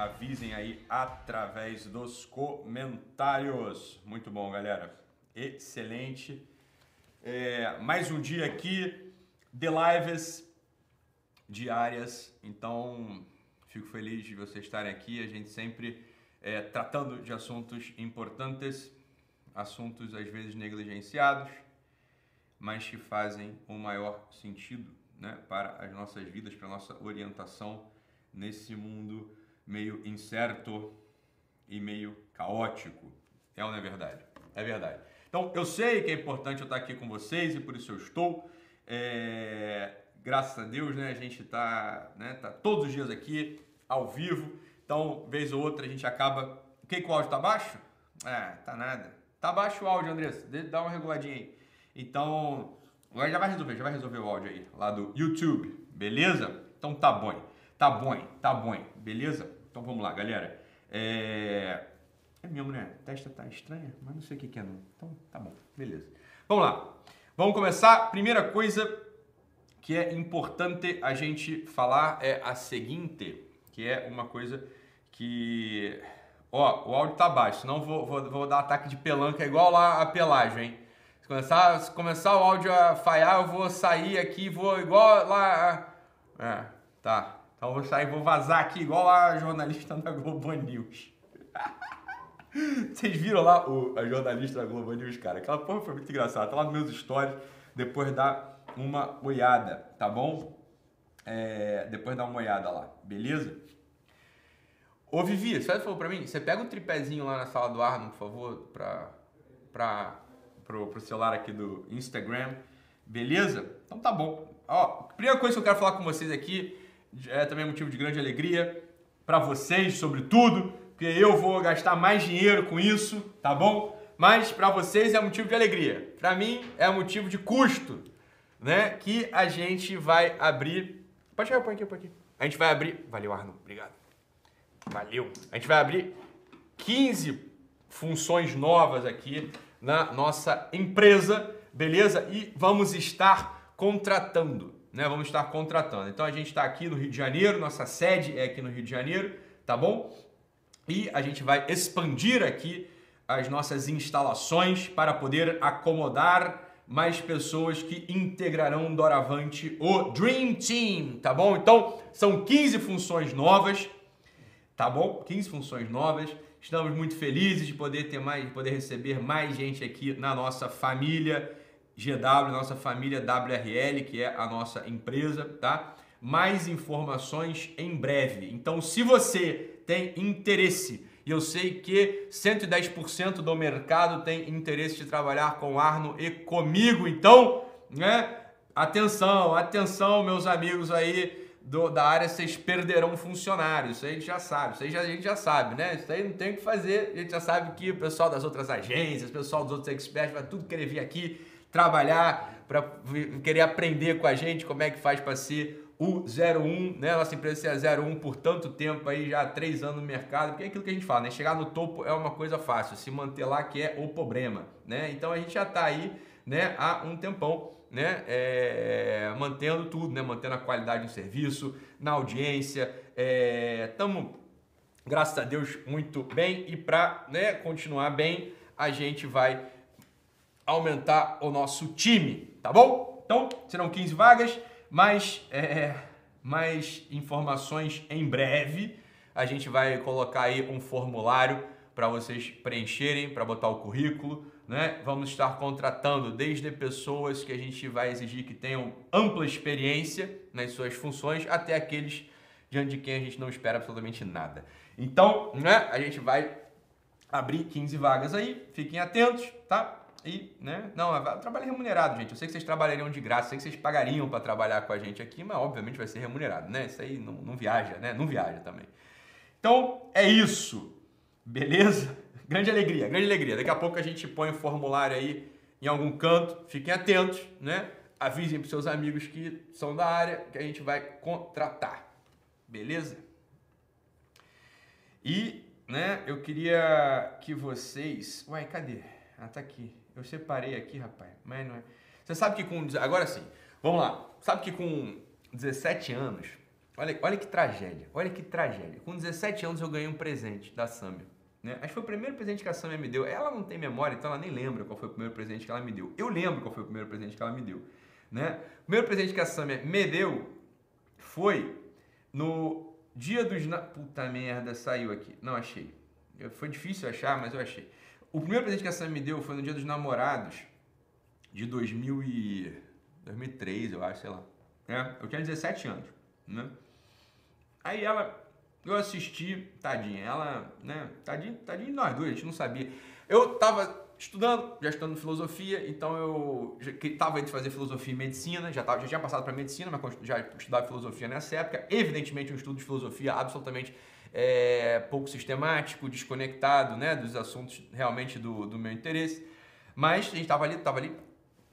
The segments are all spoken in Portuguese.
avisem aí através dos comentários. Muito bom, galera. Excelente. É, mais um dia aqui de lives diárias. Então, fico feliz de vocês estarem aqui. A gente sempre é, tratando de assuntos importantes, assuntos às vezes negligenciados, mas que fazem o maior sentido né, para as nossas vidas, para a nossa orientação nesse mundo meio incerto e meio caótico. É ou não é verdade? É verdade. Então, eu sei que é importante eu estar aqui com vocês e por isso eu estou. É, graças a Deus, né? A gente está né, tá todos os dias aqui, ao vivo. Então, vez ou outra, a gente acaba. O que, que o áudio tá baixo? É, tá nada. Tá baixo o áudio, Andressa. Dá uma reguladinha aí. Então, já vai resolver, já vai resolver o áudio aí, lá do YouTube, beleza? Então tá bom, tá bom, tá bom, beleza? Então vamos lá, galera. É, é né? A testa tá estranha, mas não sei o que, que é não. Então tá bom, beleza. Vamos lá. Vamos começar. Primeira coisa que é importante a gente falar é a seguinte, que é uma coisa que. Ó, o áudio tá baixo, senão vou, vou, vou dar ataque de pelanca igual lá a pelagem, hein? Se começar, se começar o áudio a falhar, eu vou sair aqui, vou igual lá. É, tá. Então eu vou sair, vou vazar aqui igual a jornalista da Globo News. Vocês viram lá o, a jornalista da Globo News, cara? Aquela porra foi muito engraçada. Tá lá nos meus stories, depois dá uma olhada, tá bom? É, depois dá uma olhada lá, beleza? Ô Vivi, você falou pra mim? Você pega um tripézinho lá na sala do Arno, por favor, pra, pra, pro, pro celular aqui do Instagram, beleza? Então tá bom. Ó, primeira coisa que eu quero falar com vocês aqui, é também motivo de grande alegria para vocês, sobretudo, porque eu vou gastar mais dinheiro com isso, tá bom? Mas para vocês é motivo de alegria. Para mim é motivo de custo, né? Que a gente vai abrir. Pode chegar, põe aqui, põe aqui. A gente vai abrir. Valeu, Arno, obrigado. Valeu. A gente vai abrir 15 funções novas aqui na nossa empresa, beleza? E vamos estar contratando, né? Vamos estar contratando. Então a gente está aqui no Rio de Janeiro, nossa sede é aqui no Rio de Janeiro, tá bom? E a gente vai expandir aqui as nossas instalações para poder acomodar mais pessoas que integrarão doravante o Dream Team, tá bom? Então, são 15 funções novas tá bom? 15 funções novas. Estamos muito felizes de poder ter mais, de poder receber mais gente aqui na nossa família GW, nossa família WRL, que é a nossa empresa, tá? Mais informações em breve. Então, se você tem interesse, e eu sei que 110% do mercado tem interesse de trabalhar com Arno e comigo, então, né? Atenção, atenção, meus amigos aí do, da área vocês perderão funcionários. Isso aí a gente já sabe, isso aí já, a gente já sabe, né? Isso aí não tem o que fazer. A gente já sabe que o pessoal das outras agências, o pessoal dos outros experts vai tudo querer vir aqui trabalhar, para querer aprender com a gente como é que faz para ser o 01, né? Nossa empresa ser 01 por tanto tempo aí, já há três anos no mercado, porque é aquilo que a gente fala, né? Chegar no topo é uma coisa fácil, se manter lá que é o problema, né? Então a gente já está aí, né, há um tempão né, é, mantendo tudo, né, mantendo a qualidade do serviço, na audiência. Estamos, é, graças a Deus, muito bem e para né, continuar bem, a gente vai aumentar o nosso time, tá bom? Então, serão 15 vagas, mais, é, mais informações em breve. A gente vai colocar aí um formulário para vocês preencherem, para botar o currículo né? Vamos estar contratando desde pessoas que a gente vai exigir que tenham ampla experiência nas suas funções até aqueles diante de quem a gente não espera absolutamente nada. Então, né, a gente vai abrir 15 vagas aí, fiquem atentos, tá? E, né, não, é trabalho remunerado, gente. Eu sei que vocês trabalhariam de graça, sei que vocês pagariam para trabalhar com a gente aqui, mas obviamente vai ser remunerado, né? Isso aí não, não viaja, né? Não viaja também. Então, é isso. Beleza? Grande alegria, grande alegria. Daqui a pouco a gente põe o formulário aí em algum canto. Fiquem atentos, né? Avisem para seus amigos que são da área que a gente vai contratar. Beleza? E, né, eu queria que vocês. Uai, cadê? Ah, tá aqui. Eu separei aqui, rapaz. Mas não é. Você sabe que com. Agora sim, vamos lá. Sabe que com 17 anos. Olha, olha que tragédia, olha que tragédia. Com 17 anos eu ganhei um presente da Samia. Né? Acho que foi o primeiro presente que a Samia me deu. Ela não tem memória, então ela nem lembra qual foi o primeiro presente que ela me deu. Eu lembro qual foi o primeiro presente que ela me deu. Né? O primeiro presente que a Samia me deu foi no dia dos... Puta merda, saiu aqui. Não achei. Foi difícil achar, mas eu achei. O primeiro presente que a Samia me deu foi no dia dos namorados de 2000 e... 2003, eu acho, sei lá. É, eu tinha 17 anos, né? Aí ela eu assisti, tadinha, ela, né, tadinha, tadinha nós dois, a gente não sabia. Eu tava estudando, já estudando filosofia, então eu estava entre fazer filosofia e medicina, já, tava, já tinha passado para medicina, mas já estudava filosofia nessa época. Evidentemente, um estudo de filosofia absolutamente é, pouco sistemático, desconectado né, dos assuntos realmente do, do meu interesse. Mas a gente estava ali, tava ali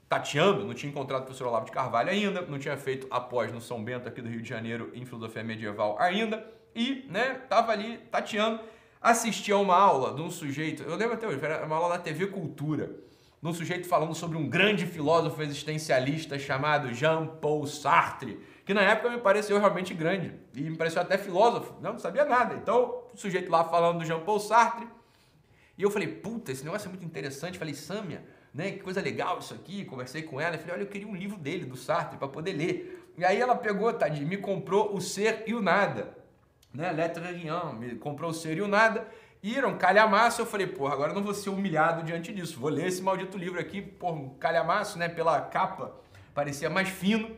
tateando, não tinha encontrado o professor Olavo de Carvalho ainda, não tinha feito após no São Bento aqui do Rio de Janeiro em filosofia medieval ainda e, né, tava ali tateando, assisti a uma aula de um sujeito, eu lembro até hoje, era uma aula da TV Cultura, um sujeito falando sobre um grande filósofo existencialista chamado Jean-Paul Sartre, que na época me pareceu realmente grande e me pareceu até filósofo, não, sabia nada. Então, o sujeito lá falando do Jean-Paul Sartre, e eu falei, puta, esse negócio é muito interessante. Falei, Sâmia, né, que coisa legal isso aqui. Conversei com ela e falei, olha, eu queria um livro dele, do Sartre, para poder ler. E aí ela pegou, tadinho, me comprou O Ser e o Nada né? Letra Rien, me comprou o ser e o nada. Iram, calhamaço, eu falei, porra, agora eu não vou ser humilhado diante disso. Vou ler esse maldito livro aqui, porra, calhamaço, né? Pela capa, parecia mais fino.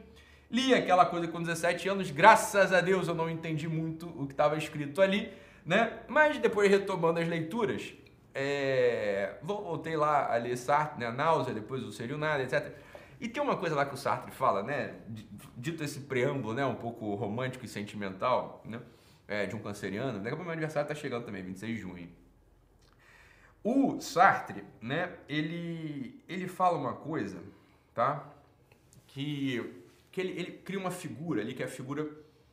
Li aquela coisa com 17 anos, graças a Deus eu não entendi muito o que estava escrito ali, né? Mas depois retomando as leituras, é... voltei lá a ler Sartre, né? A náusea, depois o Seria Nada, etc. E tem uma coisa lá que o Sartre fala, né? Dito esse preâmbulo, né? Um pouco romântico e sentimental, né? É, de um canceriano, daqui a pouco meu aniversário tá chegando também, 26 de junho. O Sartre, né, ele, ele fala uma coisa, tá? Que, que ele, ele cria uma figura ali, que é a figura...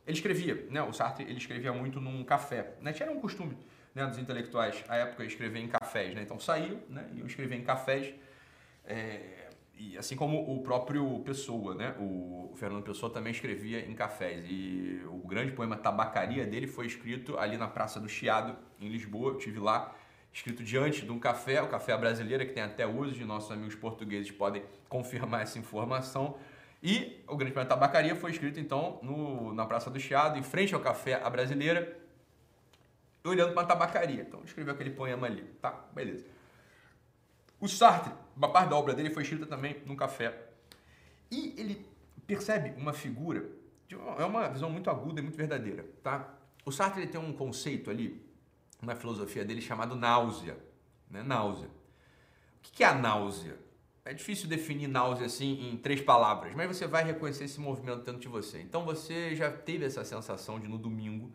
Ele escrevia, né, o Sartre, ele escrevia muito num café, né? Tinha um costume né, dos intelectuais, à época, escrever em cafés, né? Então saíam, né, iam escrever em cafés, é, e assim como o próprio Pessoa, né? O Fernando Pessoa também escrevia em cafés. E o grande poema Tabacaria dele foi escrito ali na Praça do Chiado, em Lisboa. Eu tive lá, escrito diante de um café, o Café Brasileira, que tem até hoje, nossos amigos portugueses podem confirmar essa informação. E o grande poema Tabacaria foi escrito então no, na Praça do Chiado, em frente ao Café A Brasileira, olhando para a tabacaria. Então escreveu aquele poema ali. Tá, beleza. O Sartre, uma parte da obra dele foi escrita também num café. E ele percebe uma figura, é uma visão muito aguda e muito verdadeira, tá? O Sartre ele tem um conceito ali na filosofia dele chamado náusea, né? Náusea. O que é a náusea? É difícil definir náusea assim em três palavras, mas você vai reconhecer esse movimento dentro de você. Então você já teve essa sensação de no domingo,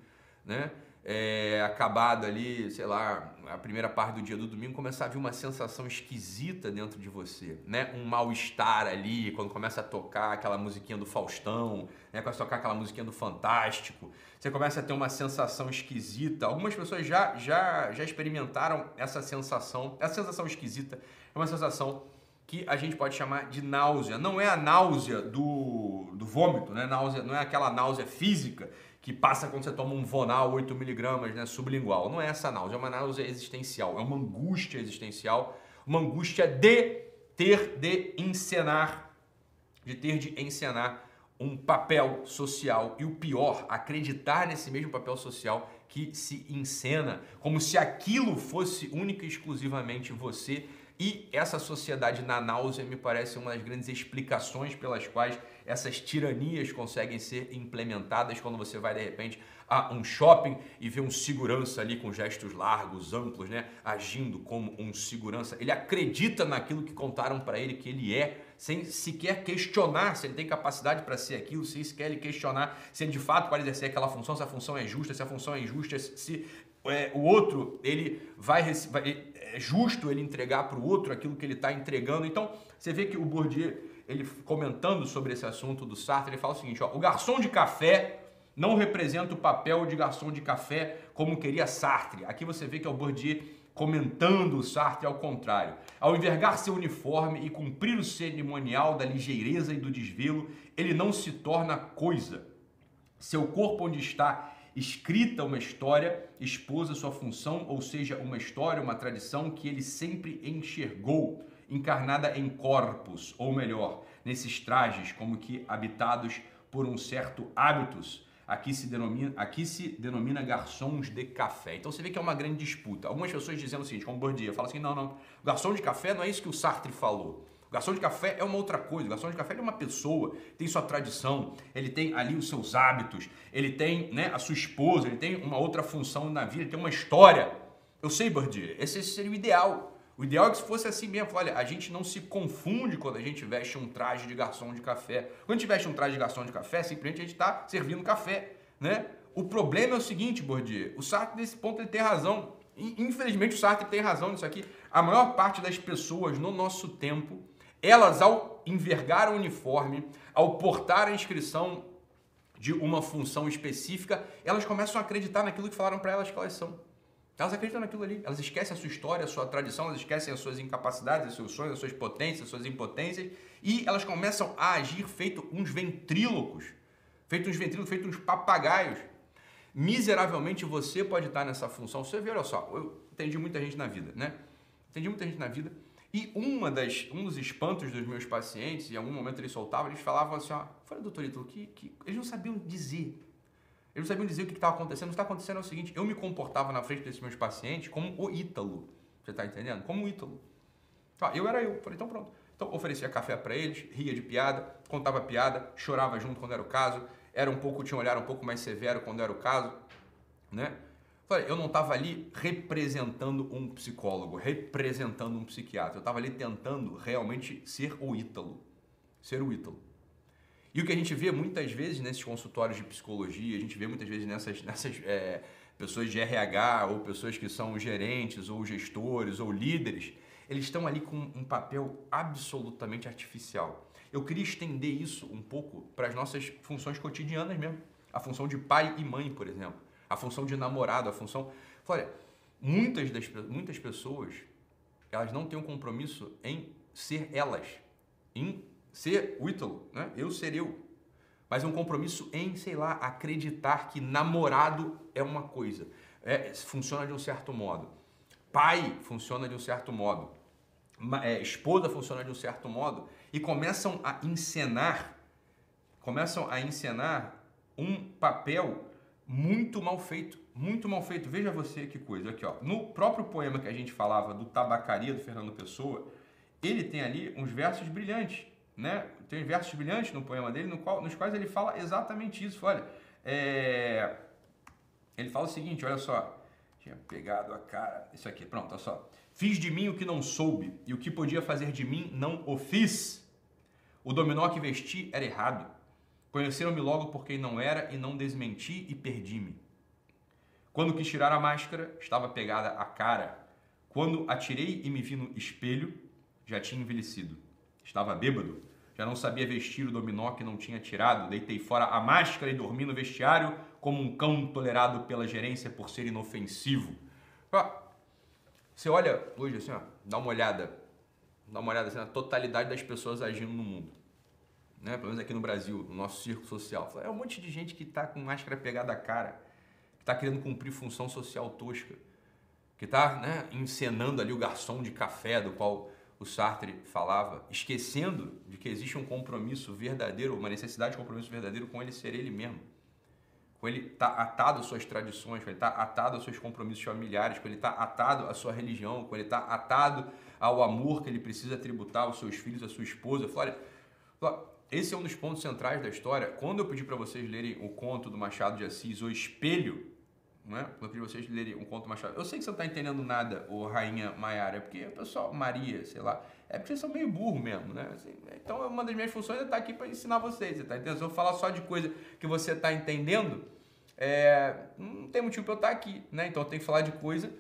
né? É, acabado ali, sei lá, a primeira parte do dia do domingo, começar a vir uma sensação esquisita dentro de você, né? Um mal-estar ali, quando começa a tocar aquela musiquinha do Faustão, né? começa a tocar aquela musiquinha do Fantástico, você começa a ter uma sensação esquisita. Algumas pessoas já, já, já experimentaram essa sensação. Essa sensação esquisita é uma sensação que a gente pode chamar de náusea. Não é a náusea do, do vômito, né? náusea, não é aquela náusea física que passa quando você toma um Vonal 8mg né, sublingual. Não é essa náusea, é uma náusea existencial, é uma angústia existencial, uma angústia de ter de encenar, de ter de encenar um papel social e o pior, acreditar nesse mesmo papel social que se encena, como se aquilo fosse única e exclusivamente você. E essa sociedade na náusea me parece uma das grandes explicações pelas quais essas tiranias conseguem ser implementadas quando você vai de repente a um shopping e vê um segurança ali com gestos largos, amplos, né, agindo como um segurança. Ele acredita naquilo que contaram para ele que ele é, sem sequer questionar se ele tem capacidade para ser aquilo, sem sequer ele questionar se ele de fato pode exercer aquela função, se a função é justa, se a função é injusta, se é, o outro ele vai, vai é justo ele entregar para o outro aquilo que ele está entregando. Então você vê que o Bourdieu ele comentando sobre esse assunto do Sartre, ele fala o seguinte: ó, o garçom de café não representa o papel de garçom de café como queria Sartre. Aqui você vê que é o Bourdieu comentando o Sartre ao contrário. Ao envergar seu uniforme e cumprir o cerimonial da ligeireza e do desvelo, ele não se torna coisa. Seu corpo onde está escrita uma história, expôs sua função, ou seja, uma história, uma tradição que ele sempre enxergou, encarnada em corpos, ou melhor, nesses trajes, como que habitados por um certo hábitos, aqui se denomina, aqui se denomina garçons de café. Então você vê que é uma grande disputa. Algumas pessoas dizendo o seguinte, como Bourdieu, fala assim, não, não, garçom de café não é isso que o Sartre falou. O garçom de café é uma outra coisa. O garçom de café é uma pessoa, tem sua tradição, ele tem ali os seus hábitos, ele tem né, a sua esposa, ele tem uma outra função na vida, ele tem uma história. Eu sei, Bourdieu, esse seria o ideal. O ideal é que se fosse assim mesmo. Olha, a gente não se confunde quando a gente veste um traje de garçom de café. Quando a gente veste um traje de garçom de café, simplesmente a gente está servindo café, né? O problema é o seguinte, Bourdieu, o Sartre nesse ponto ele tem razão. Infelizmente o Sartre tem razão nisso aqui. A maior parte das pessoas no nosso tempo, elas ao envergar o uniforme, ao portar a inscrição de uma função específica, elas começam a acreditar naquilo que falaram para elas que elas são. Elas acreditam naquilo ali. Elas esquecem a sua história, a sua tradição, elas esquecem as suas incapacidades, os seus sonhos, as suas potências, as suas impotências. E elas começam a agir feito uns ventrílocos. Feito uns ventrílocos, feito uns papagaios. Miseravelmente você pode estar nessa função. Você vê, olha só, eu atendi muita gente na vida, né? Atendi muita gente na vida. E uma das, um dos espantos dos meus pacientes, em algum momento eles soltavam, eles falavam assim, ó, falei, doutor Ítalo, que, que eles não sabiam dizer eles sabiam dizer o que estava acontecendo. O que está acontecendo é o seguinte: eu me comportava na frente desses meus pacientes como o Ítalo. Você está entendendo? Como o Ítalo. Ah, eu era eu. Falei, então pronto. Então oferecia café para eles, ria de piada, contava piada, chorava junto quando era o caso, era um pouco, tinha um olhar um pouco mais severo quando era o caso, né? Falei, eu não estava ali representando um psicólogo, representando um psiquiatra. Eu estava ali tentando realmente ser o Ítalo. Ser o Ítalo. E o que a gente vê muitas vezes nesses consultórios de psicologia, a gente vê muitas vezes nessas, nessas é, pessoas de RH ou pessoas que são gerentes ou gestores ou líderes, eles estão ali com um papel absolutamente artificial. Eu queria estender isso um pouco para as nossas funções cotidianas mesmo. A função de pai e mãe, por exemplo. A função de namorado, a função. Olha, muitas, das, muitas pessoas elas não têm um compromisso em ser elas, em ser o Ítalo, né? Eu ser eu. Mas é um compromisso em, sei lá, acreditar que namorado é uma coisa. É, funciona de um certo modo. Pai funciona de um certo modo. É, esposa funciona de um certo modo. E começam a encenar, começam a encenar um papel muito mal feito. Muito mal feito. Veja você que coisa. Aqui, ó. No próprio poema que a gente falava do Tabacaria, do Fernando Pessoa, ele tem ali uns versos brilhantes né? Tem versos brilhantes no poema dele, no qual, nos quais ele fala exatamente isso. Olha, é... ele fala o seguinte: olha só, tinha pegado a cara, isso aqui, pronto, olha só. Fiz de mim o que não soube, e o que podia fazer de mim não o fiz. O dominó que vesti era errado. Conheceram-me logo por quem não era e não desmenti e perdi-me. Quando quis tirar a máscara, estava pegada a cara. Quando atirei e me vi no espelho, já tinha envelhecido. Estava bêbado, já não sabia vestir o dominó que não tinha tirado, deitei fora a máscara e dormi no vestiário como um cão tolerado pela gerência por ser inofensivo. Você olha hoje assim, ó, dá uma olhada, dá uma olhada assim, na totalidade das pessoas agindo no mundo. Né? Pelo menos aqui no Brasil, no nosso círculo social. É um monte de gente que está com máscara pegada à cara, que está querendo cumprir função social tosca, que está né, encenando ali o garçom de café do qual o Sartre falava, esquecendo de que existe um compromisso verdadeiro, uma necessidade de compromisso verdadeiro com ele ser ele mesmo. Com ele estar tá atado às suas tradições, com ele estar tá atado aos seus compromissos familiares, com ele estar tá atado à sua religião, com ele estar atado ao amor que ele precisa tributar aos seus filhos, à sua esposa. Olha, esse é um dos pontos centrais da história. Quando eu pedi para vocês lerem o conto do Machado de Assis, O Espelho, né? Eu queria vocês lerem um conto Machado. Eu sei que você não está entendendo nada, o Rainha Maiara, é porque o pessoal, Maria, sei lá, é porque vocês são meio burro mesmo, né? Assim, então, uma das minhas funções é estar aqui para ensinar vocês, você tá entendendo? Se eu falar só de coisa que você está entendendo, é, não tem motivo para eu estar aqui, né? Então, eu tenho que falar de coisa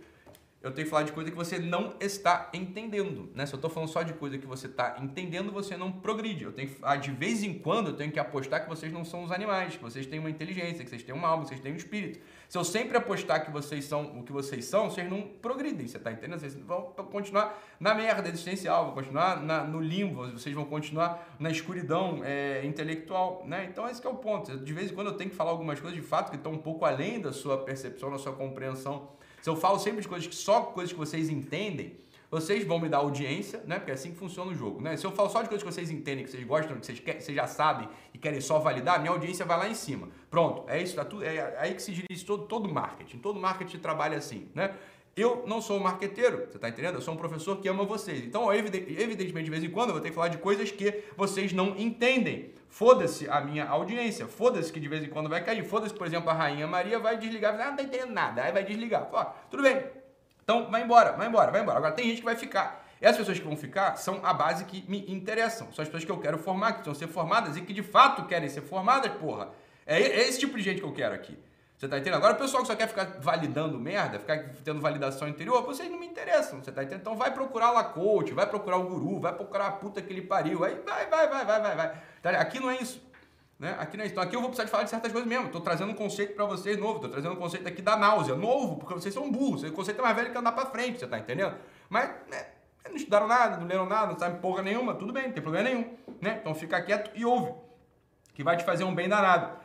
eu tenho que falar de coisa que você não está entendendo, né? Se eu estou falando só de coisa que você está entendendo, você não progride. Eu tenho que, ah, de vez em quando, eu tenho que apostar que vocês não são os animais, que vocês têm uma inteligência, que vocês têm uma alma, que vocês têm um espírito. Se eu sempre apostar que vocês são o que vocês são, vocês não progridem, você está entendendo? Vocês vão continuar na merda existencial, vão continuar na, no limbo, vocês vão continuar na escuridão é, intelectual, né? Então esse é o ponto. De vez em quando eu tenho que falar algumas coisas de fato que estão um pouco além da sua percepção, da sua compreensão se eu falo sempre de coisas que só coisas que vocês entendem, vocês vão me dar audiência, né? Porque é assim que funciona o jogo, né? Se eu falo só de coisas que vocês entendem, que vocês gostam, que vocês, quer, vocês já sabem e querem só validar, minha audiência vai lá em cima. Pronto, é isso, tá tudo, é aí que se dirige todo, todo marketing. Todo marketing trabalha assim, né? Eu não sou um marqueteiro, você está entendendo? Eu sou um professor que ama vocês. Então, evidentemente, de vez em quando, eu vou ter que falar de coisas que vocês não entendem. Foda-se a minha audiência, foda-se que de vez em quando vai cair. Foda-se, por exemplo, a Rainha Maria vai desligar, ah, não tá entendendo nada, aí vai desligar. Ó, tudo bem. Então, vai embora, vai embora, vai embora. Agora, tem gente que vai ficar. E as pessoas que vão ficar são a base que me interessam. São as pessoas que eu quero formar, que precisam ser formadas e que de fato querem ser formadas, porra. É, é esse tipo de gente que eu quero aqui. Você tá entendendo? Agora o pessoal que só quer ficar validando merda, ficar tendo validação interior, vocês não me interessam, você tá entendendo? Então vai procurar lá coach, vai procurar o guru, vai procurar a puta que ele pariu, aí vai, vai, vai, vai, vai, vai. Tá aqui não é isso. Né? Aqui não é isso. Então aqui eu vou precisar de falar de certas coisas mesmo. Tô trazendo um conceito para vocês novo, tô trazendo um conceito aqui da náusea, novo, porque vocês são burros. O conceito é mais velho que andar para frente, você tá entendendo? Mas, né, não estudaram nada, não leram nada, não sabem porra nenhuma, tudo bem, não tem problema nenhum, né? Então fica quieto e ouve, que vai te fazer um bem danado.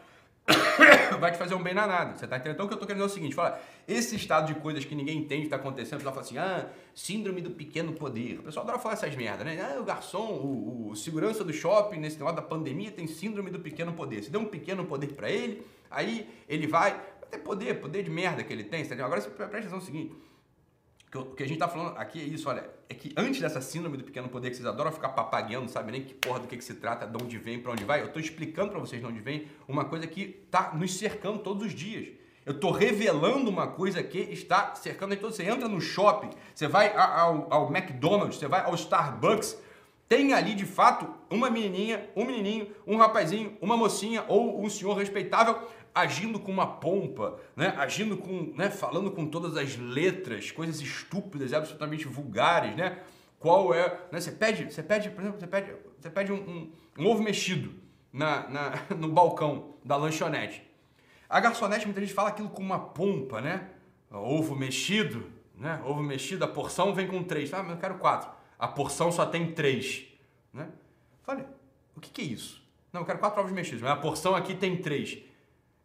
vai te fazer um bem danado. Você tá entendendo? Então o que eu tô querendo é o seguinte: fala, esse estado de coisas que ninguém entende que tá acontecendo, o pessoal fala assim, ah, síndrome do pequeno poder. O pessoal adora falar essas merdas, né? Ah, o garçom, o, o, segurança do shopping, nesse negócio da pandemia, tem síndrome do pequeno poder. Se deu um pequeno poder para ele, aí ele vai. Ter poder, poder de merda que ele tem, tá Agora presta atenção no seguinte o que a gente tá falando aqui é isso, olha, é que antes dessa síndrome do pequeno poder que vocês adoram ficar papagueando, não sabe nem que porra do que, que se trata, de onde vem, para onde vai, eu tô explicando para vocês de onde vem uma coisa que tá nos cercando todos os dias. Eu tô revelando uma coisa que está cercando todo. Você entra no shopping, você vai ao, ao McDonald's, você vai ao Starbucks, tem ali de fato uma menininha, um menininho, um rapazinho, uma mocinha ou um senhor respeitável agindo com uma pompa, né? agindo com, né? falando com todas as letras, coisas estúpidas, absolutamente vulgares, né? Qual é, né? Você pede, você pede, por exemplo, você pede, você pede um, um, um ovo mexido na, na, no balcão da lanchonete. A garçonete muitas vezes fala aquilo com uma pompa, né? Ovo mexido, né? Ovo mexido, a porção vem com três. Ah, mas eu quero quatro. A porção só tem três, né? Falei, o que, que é isso? Não, eu quero quatro ovos mexidos, mas a porção aqui tem três.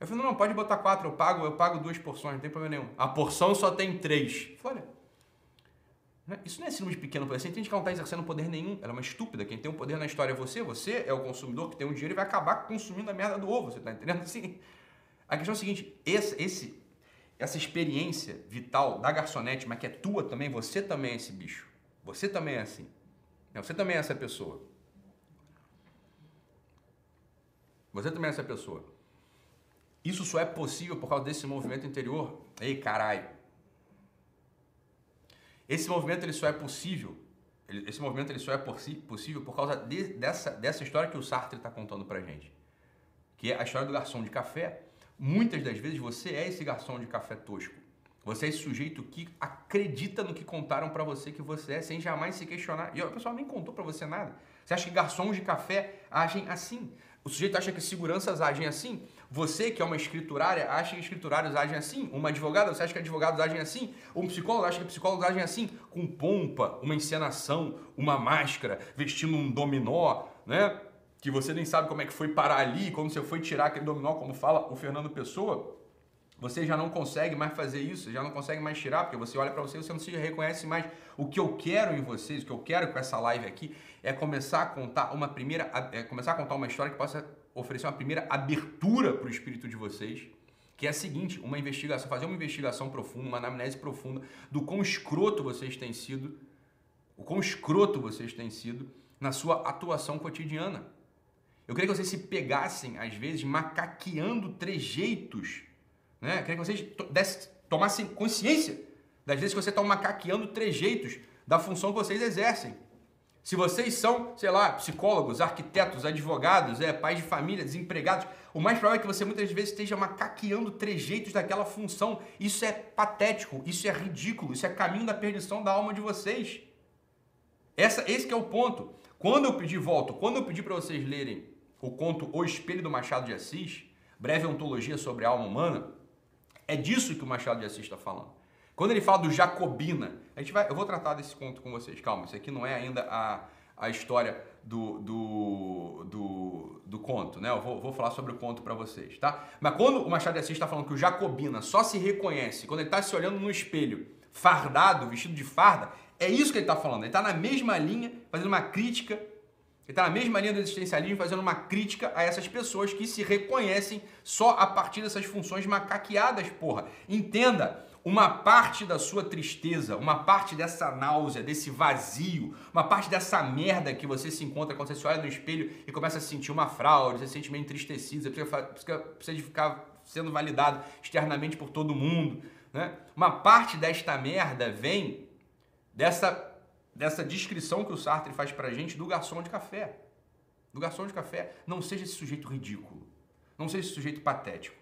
Eu falei, não, pode botar quatro, eu pago, eu pago duas porções, não tem problema nenhum. A porção só tem três. Eu falei, olha, né, isso não é síndrome de pequeno poder. Você entende que ela não está exercendo poder nenhum. Ela é uma estúpida. Quem tem o um poder na história é você. Você é o consumidor que tem o um dinheiro e vai acabar consumindo a merda do ovo. Você está entendendo? Assim, a questão é a seguinte: esse, esse, essa experiência vital da garçonete, mas que é tua também, você também é esse bicho. Você também é assim. Você também é essa pessoa. Você também é essa pessoa. Isso só é possível por causa desse movimento interior. Ei, caralho. Esse movimento ele só é possível. Esse movimento ele só é possível por causa de, dessa, dessa história que o Sartre está contando pra gente. Que é a história do garçom de café. Muitas das vezes você é esse garçom de café tosco. Você é esse sujeito que acredita no que contaram para você que você é, sem jamais se questionar. E o pessoal nem contou para você nada. Você acha que garçons de café agem assim? O sujeito acha que seguranças agem assim? Você, que é uma escriturária, acha que escriturários agem assim? Uma advogada, você acha que advogados agem assim? Um psicólogo acha que psicólogos agem assim? Com pompa, uma encenação, uma máscara, vestindo um dominó, né? Que você nem sabe como é que foi parar ali, como você foi tirar aquele dominó, como fala o Fernando Pessoa. Você já não consegue mais fazer isso, já não consegue mais tirar, porque você olha para você e você não se reconhece mais. O que eu quero em vocês, o que eu quero com essa live aqui, é começar a contar uma primeira, é começar a contar uma história que possa oferecer uma primeira abertura para o espírito de vocês, que é a seguinte, uma investigação, fazer uma investigação profunda, uma anamnese profunda do quão escroto vocês têm sido, o quão escroto vocês têm sido na sua atuação cotidiana. Eu queria que vocês se pegassem, às vezes, macaqueando trejeitos, né? Eu queria que vocês desse, tomassem consciência das vezes que você está macaqueando trejeitos da função que vocês exercem. Se vocês são, sei lá, psicólogos, arquitetos, advogados, é, pais de família, desempregados, o mais provável é que você muitas vezes esteja macaqueando trejeitos daquela função. Isso é patético, isso é ridículo, isso é caminho da perdição da alma de vocês. Essa, esse é o ponto. Quando eu pedi, volto, quando eu pedi para vocês lerem o conto O Espelho do Machado de Assis, breve ontologia sobre a alma humana, é disso que o Machado de Assis está falando. Quando ele fala do Jacobina, a gente vai, eu vou tratar desse conto com vocês. Calma, isso aqui não é ainda a, a história do, do, do, do conto, né? Eu vou, vou falar sobre o conto para vocês, tá? Mas quando o Machado de Assis está falando que o Jacobina só se reconhece quando ele está se olhando no espelho, fardado, vestido de farda, é isso que ele está falando. Ele está na mesma linha, fazendo uma crítica ele está na mesma linha do existencialismo, fazendo uma crítica a essas pessoas que se reconhecem só a partir dessas funções macaqueadas, porra. Entenda, uma parte da sua tristeza, uma parte dessa náusea, desse vazio, uma parte dessa merda que você se encontra quando você se olha no espelho e começa a sentir uma fraude, você se sente meio entristecido, você precisa, precisa, precisa de ficar sendo validado externamente por todo mundo. Né? Uma parte desta merda vem dessa dessa descrição que o Sartre faz pra gente do garçom de café. Do garçom de café. Não seja esse sujeito ridículo. Não seja esse sujeito patético.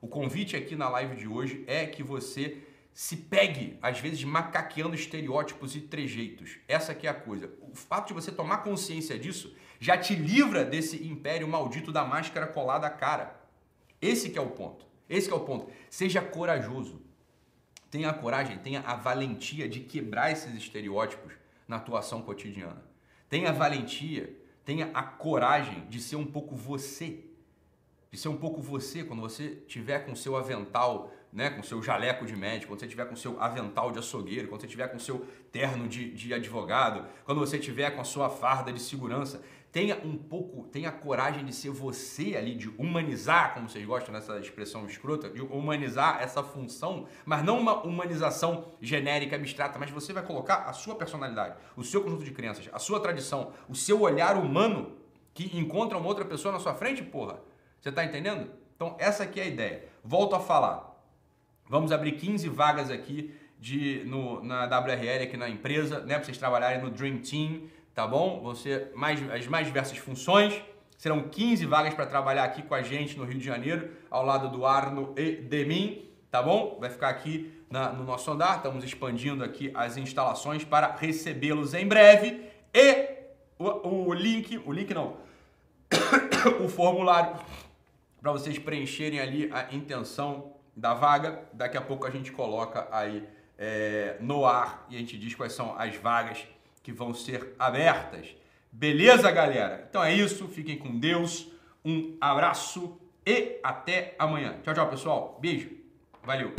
O convite aqui na live de hoje é que você se pegue, às vezes, macaqueando estereótipos e trejeitos. Essa aqui é a coisa. O fato de você tomar consciência disso já te livra desse império maldito da máscara colada à cara. Esse que é o ponto. Esse que é o ponto. Seja corajoso. Tenha a coragem, tenha a valentia de quebrar esses estereótipos na atuação cotidiana. Tenha valentia, tenha a coragem de ser um pouco você. De ser um pouco você quando você tiver com seu avental, né, com seu jaleco de médico, quando você tiver com seu avental de açougueiro, quando você tiver com seu terno de, de advogado, quando você tiver com a sua farda de segurança, tenha um pouco, tenha coragem de ser você ali, de humanizar, como vocês gostam dessa expressão escrota, de humanizar essa função, mas não uma humanização genérica, abstrata, mas você vai colocar a sua personalidade, o seu conjunto de crenças, a sua tradição, o seu olhar humano que encontra uma outra pessoa na sua frente, porra. Você tá entendendo? Então, essa aqui é a ideia. Volto a falar. Vamos abrir 15 vagas aqui de, no, na WRL aqui na empresa, né, para vocês trabalharem no Dream Team tá bom? Ser mais, as mais diversas funções. Serão 15 vagas para trabalhar aqui com a gente no Rio de Janeiro, ao lado do Arno e de mim, tá bom? Vai ficar aqui na, no nosso andar. Estamos expandindo aqui as instalações para recebê-los em breve. E o, o link, o link não, o formulário para vocês preencherem ali a intenção da vaga. Daqui a pouco a gente coloca aí é, no ar e a gente diz quais são as vagas que vão ser abertas. Beleza, galera? Então é isso. Fiquem com Deus. Um abraço e até amanhã. Tchau, tchau, pessoal. Beijo. Valeu.